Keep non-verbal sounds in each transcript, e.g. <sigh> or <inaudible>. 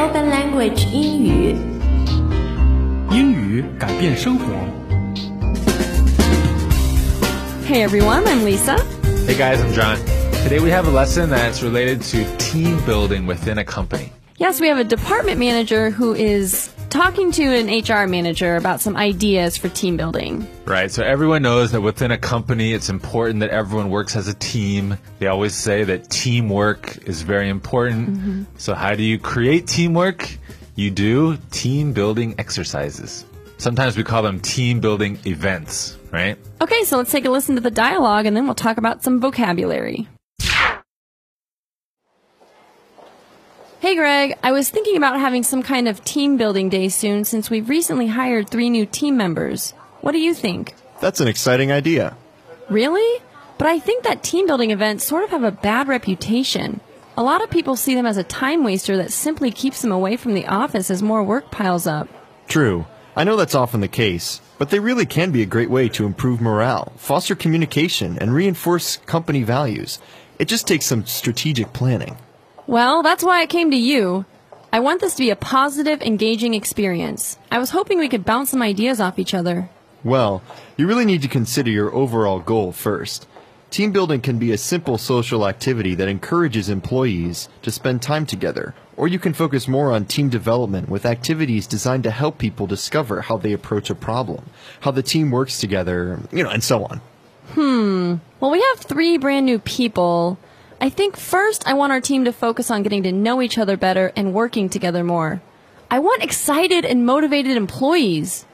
Open Language 英语。英语改变生活。 Hey everyone, I'm Lisa. Hey guys, I'm John. Today we have a lesson that's related to team building within a company. Yes, we have a department manager who is talking to an HR manager about some ideas for team building. Right, so everyone knows that within a company it's important that everyone works as a team. They always say that teamwork is very important. Mm-hmm. So, how do you create teamwork? You do team building exercises. Sometimes we call them team building events, right? Okay, so let's take a listen to the dialogue and then we'll talk about some vocabulary. Hey Greg, I was thinking about having some kind of team building day soon since we've recently hired three new team members. What do you think? That's an exciting idea. Really? But I think that team building events sort of have a bad reputation. A lot of people see them as a time waster that simply keeps them away from the office as more work piles up. True. I know that's often the case, but they really can be a great way to improve morale, foster communication, and reinforce company values. It just takes some strategic planning. Well, that's why I came to you. I want this to be a positive, engaging experience. I was hoping we could bounce some ideas off each other. Well, you really need to consider your overall goal first. Team building can be a simple social activity that encourages employees to spend time together, or you can focus more on team development with activities designed to help people discover how they approach a problem, how the team works together, you know, and so on. Hmm. Well, we have three brand new people. I think first I want our team to focus on getting to know each other better and working together more. I want excited and motivated employees.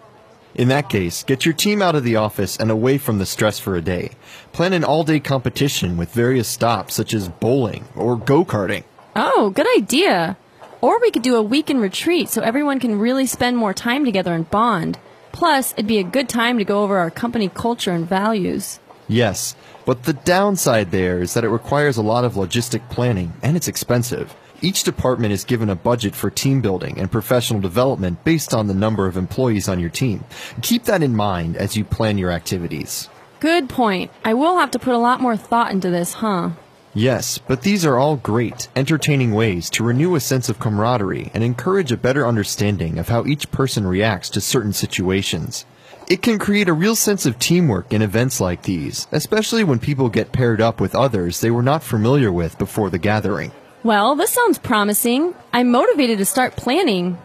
In that case, get your team out of the office and away from the stress for a day. Plan an all day competition with various stops such as bowling or go karting. Oh, good idea. Or we could do a weekend retreat so everyone can really spend more time together and bond. Plus, it'd be a good time to go over our company culture and values. Yes, but the downside there is that it requires a lot of logistic planning and it's expensive. Each department is given a budget for team building and professional development based on the number of employees on your team. Keep that in mind as you plan your activities. Good point. I will have to put a lot more thought into this, huh? Yes, but these are all great, entertaining ways to renew a sense of camaraderie and encourage a better understanding of how each person reacts to certain situations. It can create a real sense of teamwork in events like these, especially when people get paired up with others they were not familiar with before the gathering. Well, this sounds promising. I'm motivated to start planning.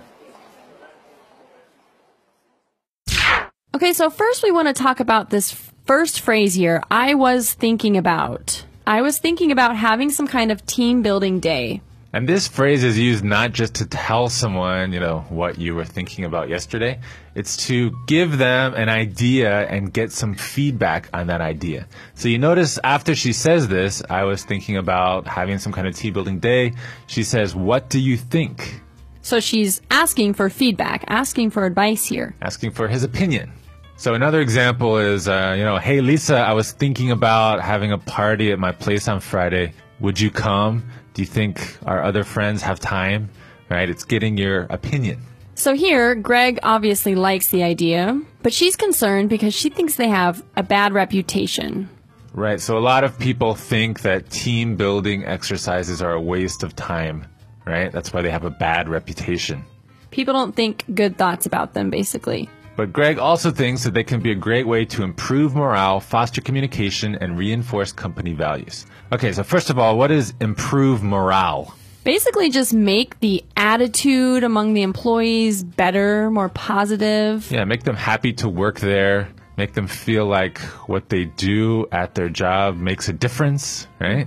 Okay, so first we want to talk about this first phrase here. I was thinking about. I was thinking about having some kind of team building day. And this phrase is used not just to tell someone, you know, what you were thinking about yesterday. It's to give them an idea and get some feedback on that idea. So you notice after she says this, I was thinking about having some kind of team building day. She says, what do you think? So she's asking for feedback, asking for advice here. Asking for his opinion. So another example is, uh, you know, hey Lisa, I was thinking about having a party at my place on Friday. Would you come? Do you think our other friends have time? Right? It's getting your opinion. So here, Greg obviously likes the idea, but she's concerned because she thinks they have a bad reputation. Right. So a lot of people think that team building exercises are a waste of time. Right? That's why they have a bad reputation. People don't think good thoughts about them, basically. But Greg also thinks that they can be a great way to improve morale, foster communication, and reinforce company values. Okay, so first of all, what is improve morale? Basically, just make the attitude among the employees better, more positive. Yeah, make them happy to work there, make them feel like what they do at their job makes a difference, right?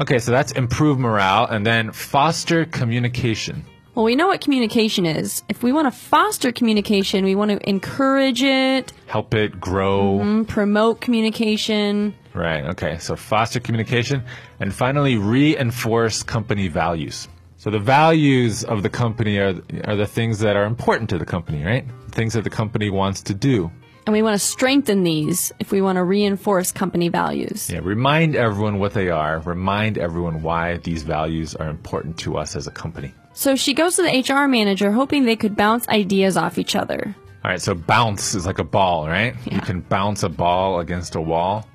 Okay, so that's improve morale, and then foster communication. Well, we know what communication is. If we want to foster communication, we want to encourage it, Help it grow. mm, promote communication. Right, okay. So foster communication. And finally, reinforce company values. So the values of the company are, are the things that are important to the company, right? Things that the company wants to do. And we want to strengthen these if we want to reinforce company values. Yeah, remind everyone what they are. Remind everyone why these values are important to us as a company. So she goes to the HR manager hoping they could bounce ideas off each other. All right, so bounce is like a ball, right? You can bounce a ball against a wall.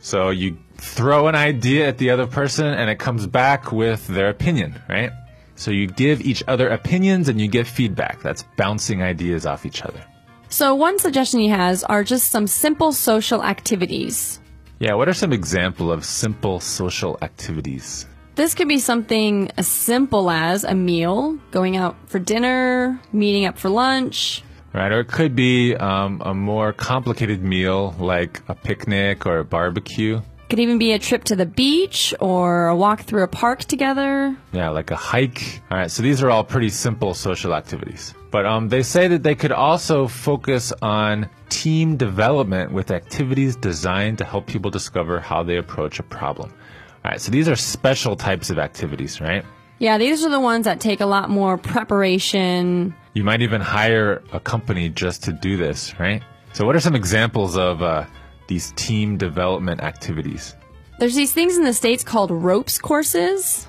So you throw an idea at the other person and it comes back with their opinion, right? So you give each other opinions and you get feedback. That's bouncing ideas off each other. So one suggestion he has are just some simple social activities. Yeah, what are some example of simple social activities? This could be something as simple as a meal, going out for dinner, meeting up for lunch. Right, or it could be um, a more complicated meal like a picnic or a barbecue. Could even be a trip to the beach or a walk through a park together. Yeah, like a hike. All right, so these are all pretty simple social activities. But um, they say that they could also focus on team development with activities designed to help people discover how they approach a problem. All right, so these are special types of activities, right? Yeah, these are the ones that take a lot more preparation. You might even hire a company just to do this, right? So, what are some examples of uh, these team development activities? There's these things in the States called ropes courses.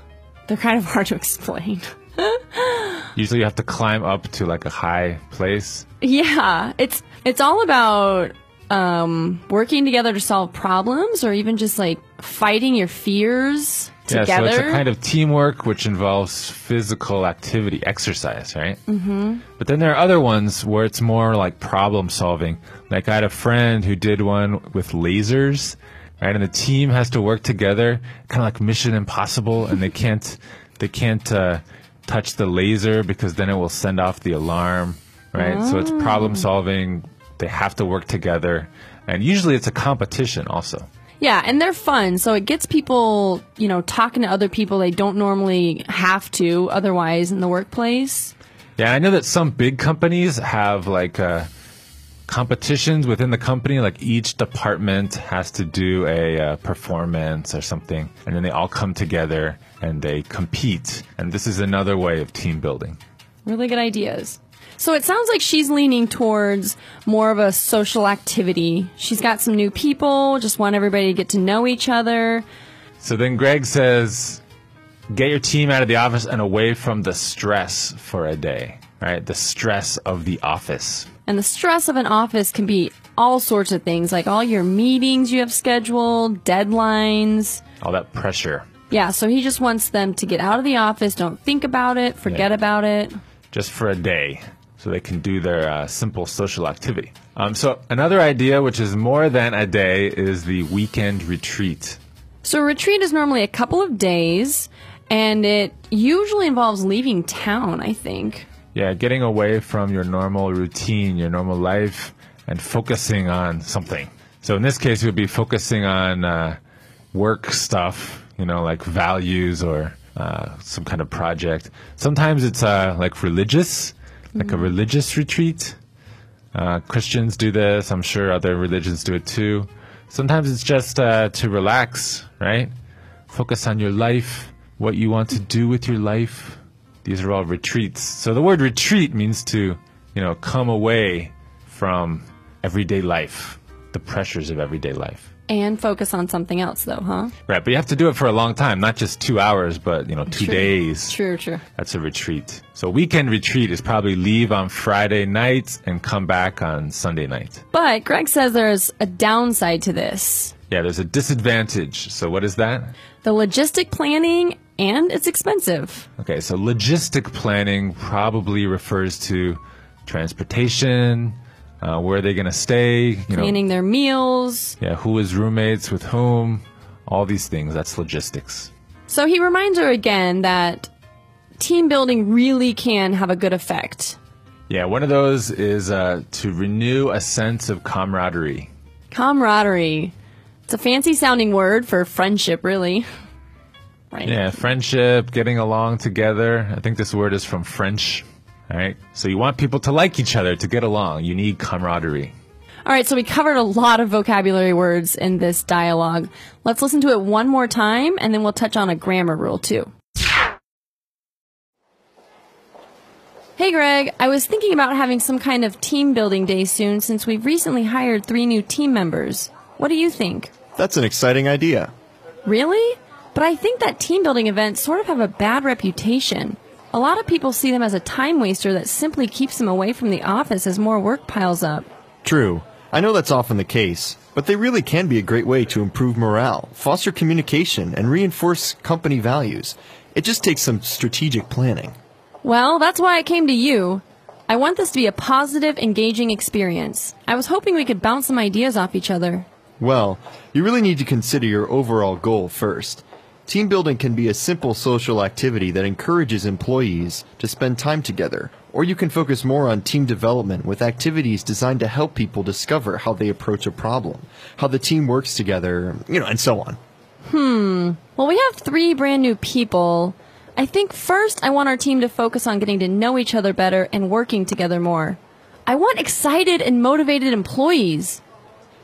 They're kind of <laughs> hard to explain. <laughs> Usually, you have to climb up to like a high place. Yeah, it's it's all about um, working together to solve problems, or even just like fighting your fears together. Yeah, so it's a kind of teamwork which involves physical activity, exercise, right? Mm-hmm. But then there are other ones where it's more like problem solving. Like I had a friend who did one with lasers, right? And the team has to work together, kind of like Mission Impossible, and they can't they can't uh, touch the laser because then it will send off the alarm, right? So it's problem solving. They have to work together, and usually it's a competition also. Yeah, and they're fun, so it gets people, you know, talking to other people they don't normally have to otherwise in the workplace. Yeah, I know that some big companies have like uh, competitions within the company. Like each department has to do a uh, performance or something, and then they all come together and they compete. And this is another way of team building. Really good ideas. So it sounds like she's leaning towards more of a social activity. She's got some new people, just want everybody to get to know each other. So then Greg says, get your team out of the office and away from the stress for a day, right? The stress of the office. And the stress of an office can be all sorts of things, like all your meetings you have scheduled, deadlines. All that pressure. Yeah, so he just wants them to get out of the office, don't think about it, forget Yeah. about it. Just for a day so they can do their uh, simple social activity. Um, so, another idea, which is more than a day, is the weekend retreat. So a retreat is normally a couple of days, and it usually involves leaving town, I think. Yeah, getting away from your normal routine, your normal life, and focusing on something. So, in this case, it would be focusing on uh, work stuff, you know, like values or uh, some kind of project. Sometimes it's uh, like religious, like a religious retreat. Uh, Christians do this. I'm sure other religions do it too. Sometimes it's just uh, to relax, right? Focus on your life, what you want to do with your life. These are all retreats. So the word retreat means to, you know, come away from everyday life, the pressures of everyday life. And focus on something else, though, huh? Right, but you have to do it for a long time, not just two hours, but you know, two True. days. True, true. That's a retreat. So weekend retreat is probably leave on Friday night and come back on Sunday night. But Greg says there's a downside to this Yeah, there's a disadvantage. So what is that? the logistic planning, and it's expensive. Okay, so logistic planning probably refers to transportation, uh, where are they going to stay, you know, Planning their meals. yeah, who is roommates with whom, all these things. That's logistics. So he reminds her again that team building really can have a good effect. Yeah, one of those is uh, to renew a sense of camaraderie. Camaraderie. It's a fancy sounding word for friendship, really. <laughs> Right. Yeah, friendship, getting along together. I think this word is from French. All right. So you want people to like each other, to get along. You need camaraderie. All right, so we covered a lot of vocabulary words in this dialogue. Let's listen to it one more time and then we'll touch on a grammar rule too. Hey Greg, I was thinking about having some kind of team building day soon since we've recently hired three new team members. What do you think? That's an exciting idea. Really? But I think that team building events sort of have a bad reputation. A lot of people see them as a time waster that simply keeps them away from the office as more work piles up. True. I know that's often the case, but they really can be a great way to improve morale, foster communication, and reinforce company values. It just takes some strategic planning. Well, that's why I came to you. I want this to be a positive, engaging experience. I was hoping we could bounce some ideas off each other. Well, you really need to consider your overall goal first. Team building can be a simple social activity that encourages employees to spend time together, or you can focus more on team development with activities designed to help people discover how they approach a problem, how the team works together, you know, and so on. Hmm. Well, we have three brand new people. I think first I want our team to focus on getting to know each other better and working together more. I want excited and motivated employees.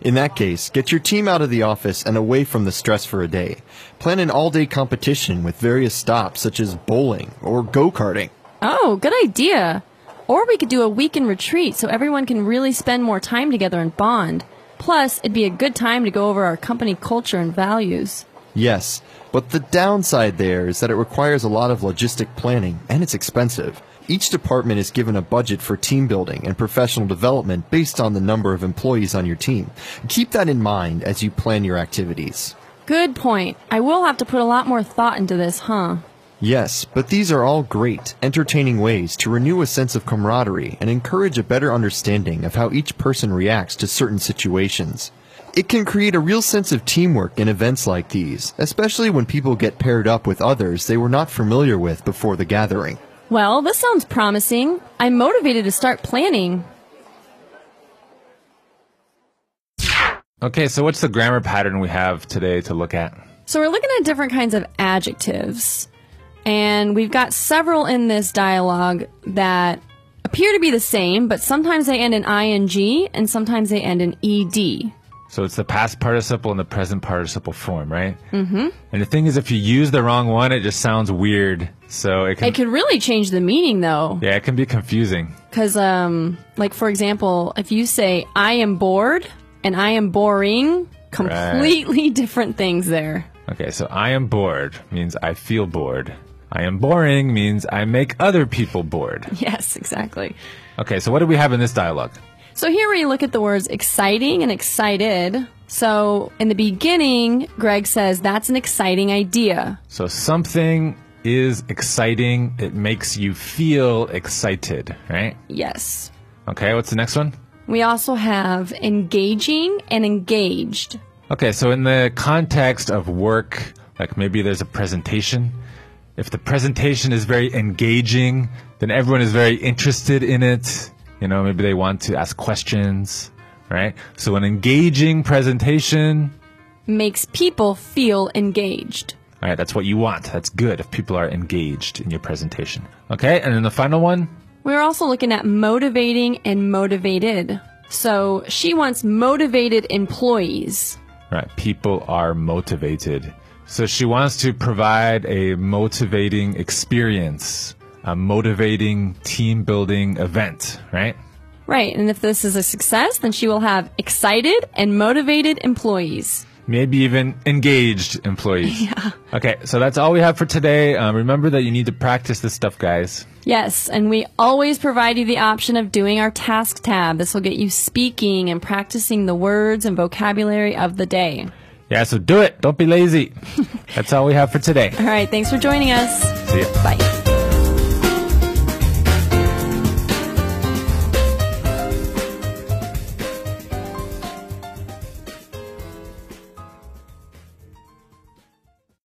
In that case, get your team out of the office and away from the stress for a day. Plan an all day competition with various stops such as bowling or go karting. Oh, good idea. Or we could do a weekend retreat so everyone can really spend more time together and bond. Plus, it'd be a good time to go over our company culture and values. Yes, but the downside there is that it requires a lot of logistic planning and it's expensive. Each department is given a budget for team building and professional development based on the number of employees on your team. Keep that in mind as you plan your activities. Good point. I will have to put a lot more thought into this, huh? Yes, but these are all great, entertaining ways to renew a sense of camaraderie and encourage a better understanding of how each person reacts to certain situations. It can create a real sense of teamwork in events like these, especially when people get paired up with others they were not familiar with before the gathering. Well, this sounds promising. I'm motivated to start planning. Okay, so what's the grammar pattern we have today to look at? So we're looking at different kinds of adjectives. And we've got several in this dialogue that appear to be the same, but sometimes they end in ing and sometimes they end in ed. So it's the past participle and the present participle form, right? Mm-hmm. And the thing is, if you use the wrong one, it just sounds weird. So it can, It could really change the meaning though. yeah, it can be confusing. Cause, um, like for example, if you say, I am bored and I am boring, completely <laughs> different things there. Okay, so I am bored means I feel bored. I am boring means I make other people bored. <laughs> Yes, exactly. Okay, so what do we have in this dialogue? So here we look at the words exciting and excited. So in the beginning, Greg says that's an exciting idea. So something is exciting. It makes you feel excited, right? Yes. Okay, what's the next one? We also have engaging and engaged. Okay, so in the context of work, like maybe there's a presentation. If the presentation is very engaging, then everyone is very interested in it. You know, maybe they want to ask questions, right? So an engaging presentation, Makes people feel engaged. all right, that's what you want. That's good if people are engaged in your presentation. Okay, and then the final one, We're also looking at motivating and motivated. So she wants motivated employees. Right. People are motivated. So she wants to provide a motivating experience, a motivating team building event, right? Right. And if this is a success, then she will have excited and motivated employees. Maybe even engaged employees. <laughs> Yeah. Okay. So that's all we have for today. Um, remember that you need to practice this stuff, guys. Yes, and we always provide you the option of doing our task tab. This will get you speaking and practicing the words and vocabulary of the day. Yeah. So do it. Don't be lazy. <laughs> that's all we have for today. All right, thanks for joining us. See ya. Bye.